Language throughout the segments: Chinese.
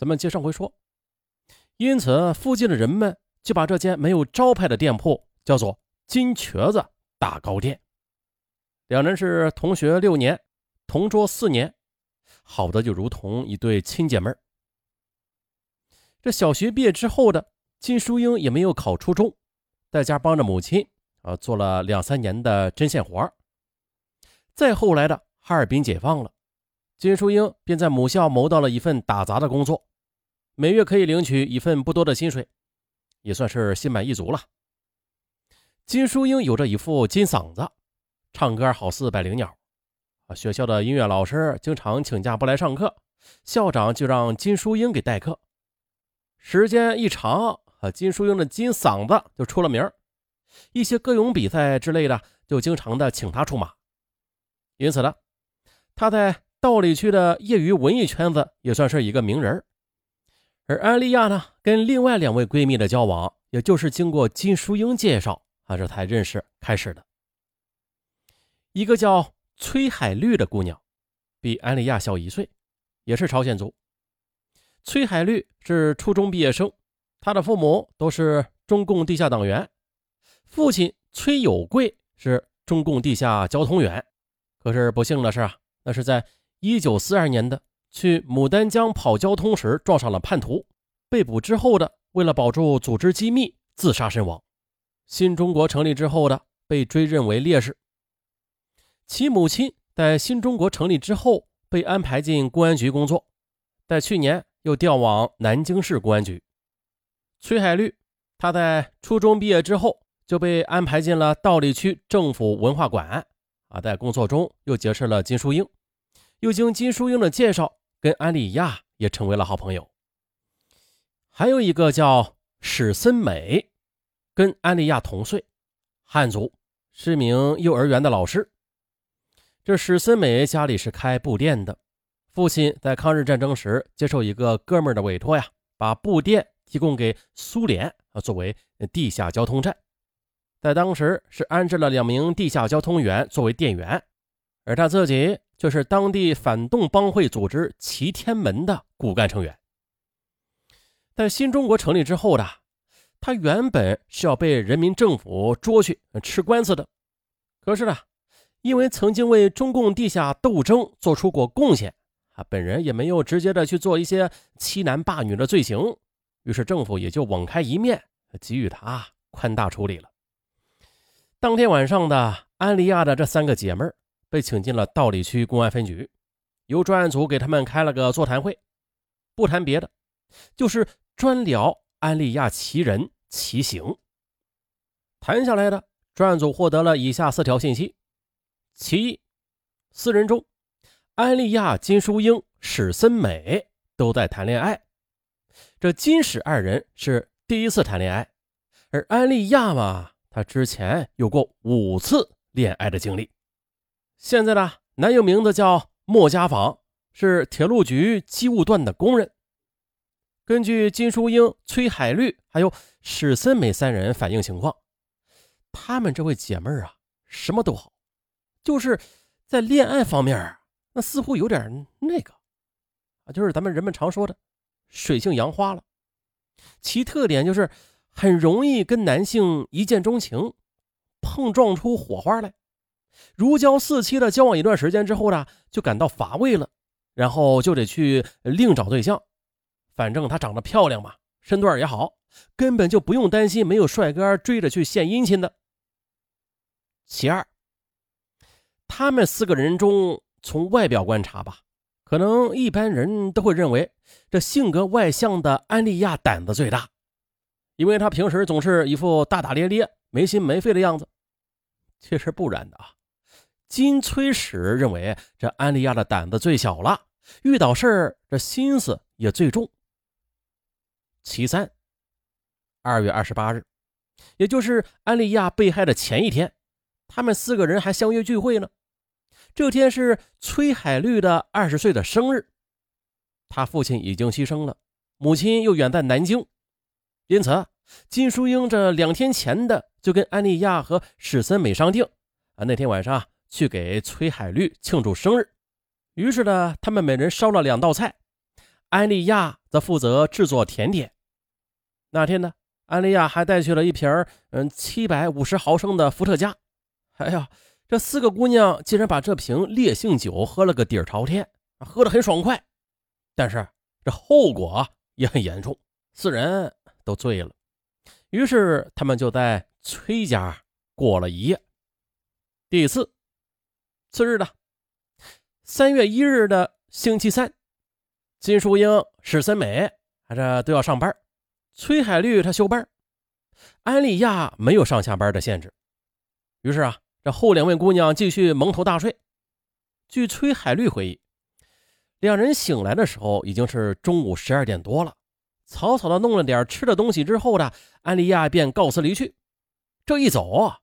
咱们接上回说，因此附近的人们就把这间没有招牌的店铺叫做“金瘸子大糕店”。两人是同学六年，同桌四年，好的就如同一对亲姐妹。这小学毕业之后的金淑英也没有考初中，在家帮着母亲啊做了两三年的针线活再后来的哈尔滨解放了，金淑英便在母校谋到了一份打杂的工作，每月可以领取一份不多的薪水，也算是心满意足了。金淑英有着一副金嗓子，唱歌好似百灵鸟啊！学校的音乐老师经常请假不来上课，校长就让金淑英给代课。时间一长，啊，金淑英的金嗓子就出了名一些歌咏比赛之类的就经常的请她出马。因此呢，她在道里区的业余文艺圈子也算是一个名人。而安莉亚呢，跟另外两位闺蜜的交往，也就是经过金淑英介绍啊，这才认识开始的。一个叫崔海绿的姑娘，比安莉亚小一岁，也是朝鲜族。崔海绿是初中毕业生，他的父母都是中共地下党员。父亲崔有贵是中共地下交通员，可是不幸的是啊，那是在一九四二年的去牡丹江跑交通时撞上了叛徒，被捕之后的为了保住组织机密自杀身亡。新中国成立之后的被追认为烈士。其母亲在新中国成立之后被安排进公安局工作，在去年。又调往南京市公安局。崔海绿，他在初中毕业之后就被安排进了道里区政府文化馆。啊，在工作中又结识了金淑英，又经金淑英的介绍，跟安丽亚也成为了好朋友。还有一个叫史森美，跟安丽亚同岁，汉族，是名幼儿园的老师。这史森美家里是开布店的。父亲在抗日战争时接受一个哥们的委托呀，把布店提供给苏联啊，作为地下交通站，在当时是安置了两名地下交通员作为店员，而他自己就是当地反动帮会组织齐天门的骨干成员。在新中国成立之后的他原本是要被人民政府捉去吃官司的，可是呢，因为曾经为中共地下斗争做出过贡献。啊本人也没有直接的去做一些欺男霸女的罪行，于是政府也就网开一面，给予他宽大处理了。当天晚上的安利亚的这三个姐妹被请进了道里区公安分局，由专案组给他们开了个座谈会，不谈别的，就是专聊安利亚其人其行。谈下来的专案组获得了以下四条信息：其一，四人中。安利亚、金淑英、史森美都在谈恋爱。这金史二人是第一次谈恋爱，而安利亚嘛，她之前有过五次恋爱的经历。现在呢，男友名字叫莫家坊，是铁路局机务段的工人。根据金淑英、崔海绿还有史森美三人反映情况，她们这位姐妹啊，什么都好，就是在恋爱方面。那似乎有点那个啊，就是咱们人们常说的水性杨花了。其特点就是很容易跟男性一见钟情，碰撞出火花来。如胶似漆的交往一段时间之后呢，就感到乏味了，然后就得去另找对象。反正她长得漂亮嘛，身段也好，根本就不用担心没有帅哥追着去献殷勤的。其二，他们四个人中。从外表观察吧，可能一般人都会认为这性格外向的安利亚胆子最大，因为她平时总是一副大大咧咧、没心没肺的样子。其实不然的啊，金崔史认为这安利亚的胆子最小了，遇到事儿这心思也最重。其三，二月二十八日，也就是安利亚被害的前一天，他们四个人还相约聚会呢。这天是崔海绿的二十岁的生日，他父亲已经牺牲了，母亲又远在南京，因此金淑英这两天前的就跟安利亚和史森美商定，啊那天晚上去给崔海绿庆祝生日。于是呢，他们每人烧了两道菜，安利亚则负责制作甜点。那天呢，安利亚还带去了一瓶嗯七百五十毫升的伏特加。哎呀，这四个姑娘竟然把这瓶烈性酒喝了个底儿朝天，喝得很爽快。但是这后果也很严重，四人都醉了。于是他们就在崔家过了一夜。第四，次日的三月一日的星期三，金淑英、史森美还这都要上班。崔海绿他休班，安利亚没有上下班的限制。于是啊，这后两位姑娘继续蒙头大睡。据崔海绿回忆，两人醒来的时候已经是中午十二点多了。草草的弄了点吃的东西之后呢，安利亚便告辞离去。这一走，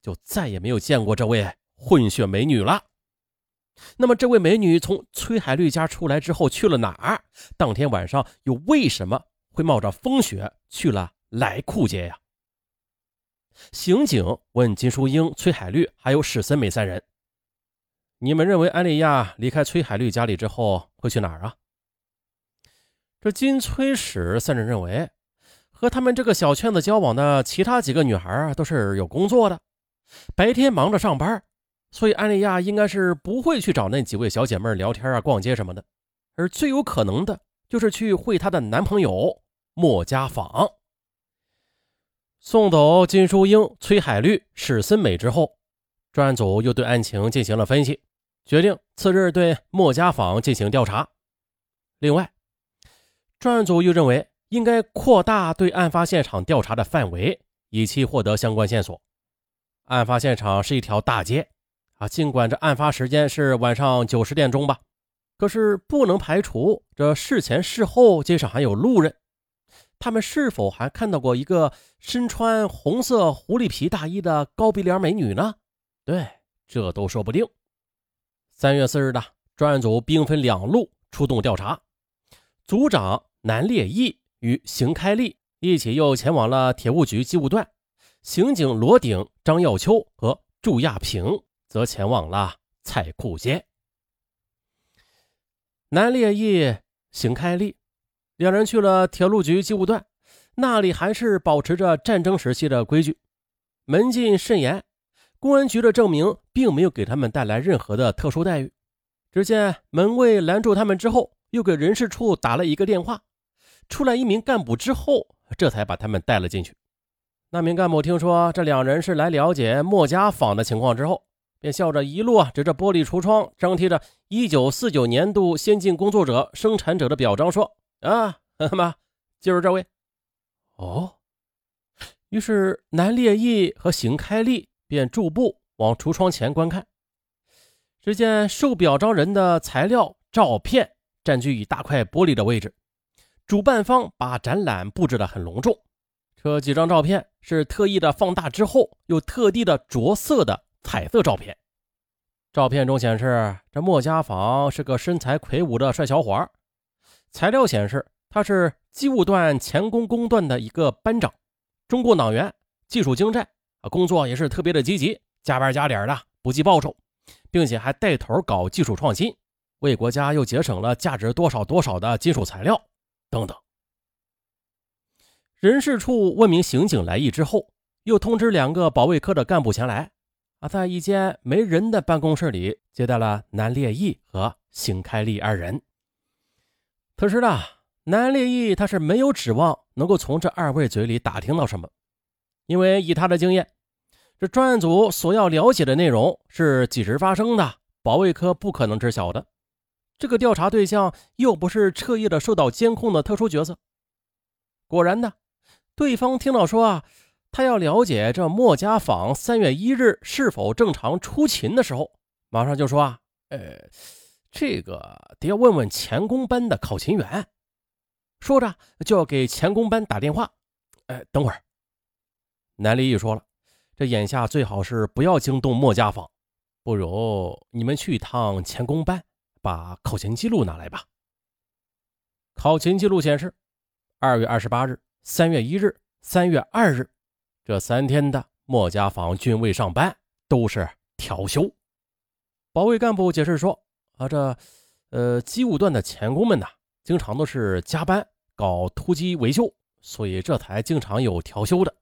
就再也没有见过这位混血美女了。那么，这位美女从崔海绿家出来之后去了哪儿？当天晚上又为什么？会冒着风雪去了来库街呀？刑警问金淑英、崔海绿还有史森美三人：“你们认为安利亚离开崔海绿家里之后会去哪儿啊？”这金崔史三人认为，和他们这个小圈子交往的其他几个女孩都是有工作的，白天忙着上班，所以安莉亚应该是不会去找那几位小姐妹聊天啊、逛街什么的，而最有可能的。就是去会她的男朋友莫家坊。送走金淑英、崔海绿、史森美之后，专案组又对案情进行了分析，决定次日对莫家坊进行调查。另外，专案组又认为应该扩大对案发现场调查的范围，以期获得相关线索。案发现场是一条大街啊，尽管这案发时间是晚上九十点钟吧。可是不能排除这事前事后街上还有路人，他们是否还看到过一个身穿红色狐狸皮大衣的高鼻梁美女呢？对，这都说不定。三月四日的专案组兵分两路出动调查，组长南烈义与邢开利一起又前往了铁务局机务段，刑警罗鼎、张耀秋和祝亚平则前往了菜库街。南烈义、邢开立两人去了铁路局机务段，那里还是保持着战争时期的规矩，门禁甚严。公安局的证明并没有给他们带来任何的特殊待遇。只见门卫拦住他们之后，又给人事处打了一个电话，出来一名干部之后，这才把他们带了进去。那名干部听说这两人是来了解莫家坊的情况之后。便笑着一路啊，指着玻璃橱窗，张贴着“一九四九年度先进工作者、生产者”的表彰，说：“啊，妈，就是这位。”哦，于是南烈义和邢开立便驻步往橱窗前观看。只见受表彰人的材料照片占据一大块玻璃的位置，主办方把展览布置得很隆重。这几张照片是特意的放大之后，又特地的着色的。彩色照片，照片中显示这莫家坊是个身材魁梧的帅小伙。材料显示他是机务段钳工工段的一个班长，中共党员，技术精湛啊，工作也是特别的积极，加班加点的，不计报酬，并且还带头搞技术创新，为国家又节省了价值多少多少的金属材料等等。人事处问明刑警来意之后，又通知两个保卫科的干部前来。啊，在一间没人的办公室里接待了南烈义和邢开利二人。可是呢，南烈义他是没有指望能够从这二位嘴里打听到什么，因为以他的经验，这专案组所要了解的内容是几时发生的，保卫科不可能知晓的。这个调查对象又不是彻夜的受到监控的特殊角色。果然呢，对方听到说啊。他要了解这莫家坊三月一日是否正常出勤的时候，马上就说啊，呃，这个得要问问钳工班的考勤员。说着就要给钳工班打电话。哎，等会儿，南离义说了，这眼下最好是不要惊动莫家坊，不如你们去一趟钳工班，把考勤记录拿来吧。考勤记录显示，二月二十八日、三月一日、三月二日。这三天的莫家坊均未上班，都是调休。保卫干部解释说：“啊，这，呃，机务段的钳工们呐，经常都是加班搞突击维修，所以这才经常有调休的。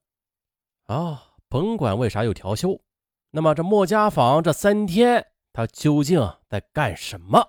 啊，甭管为啥有调休，那么这莫家坊这三天他究竟在干什么？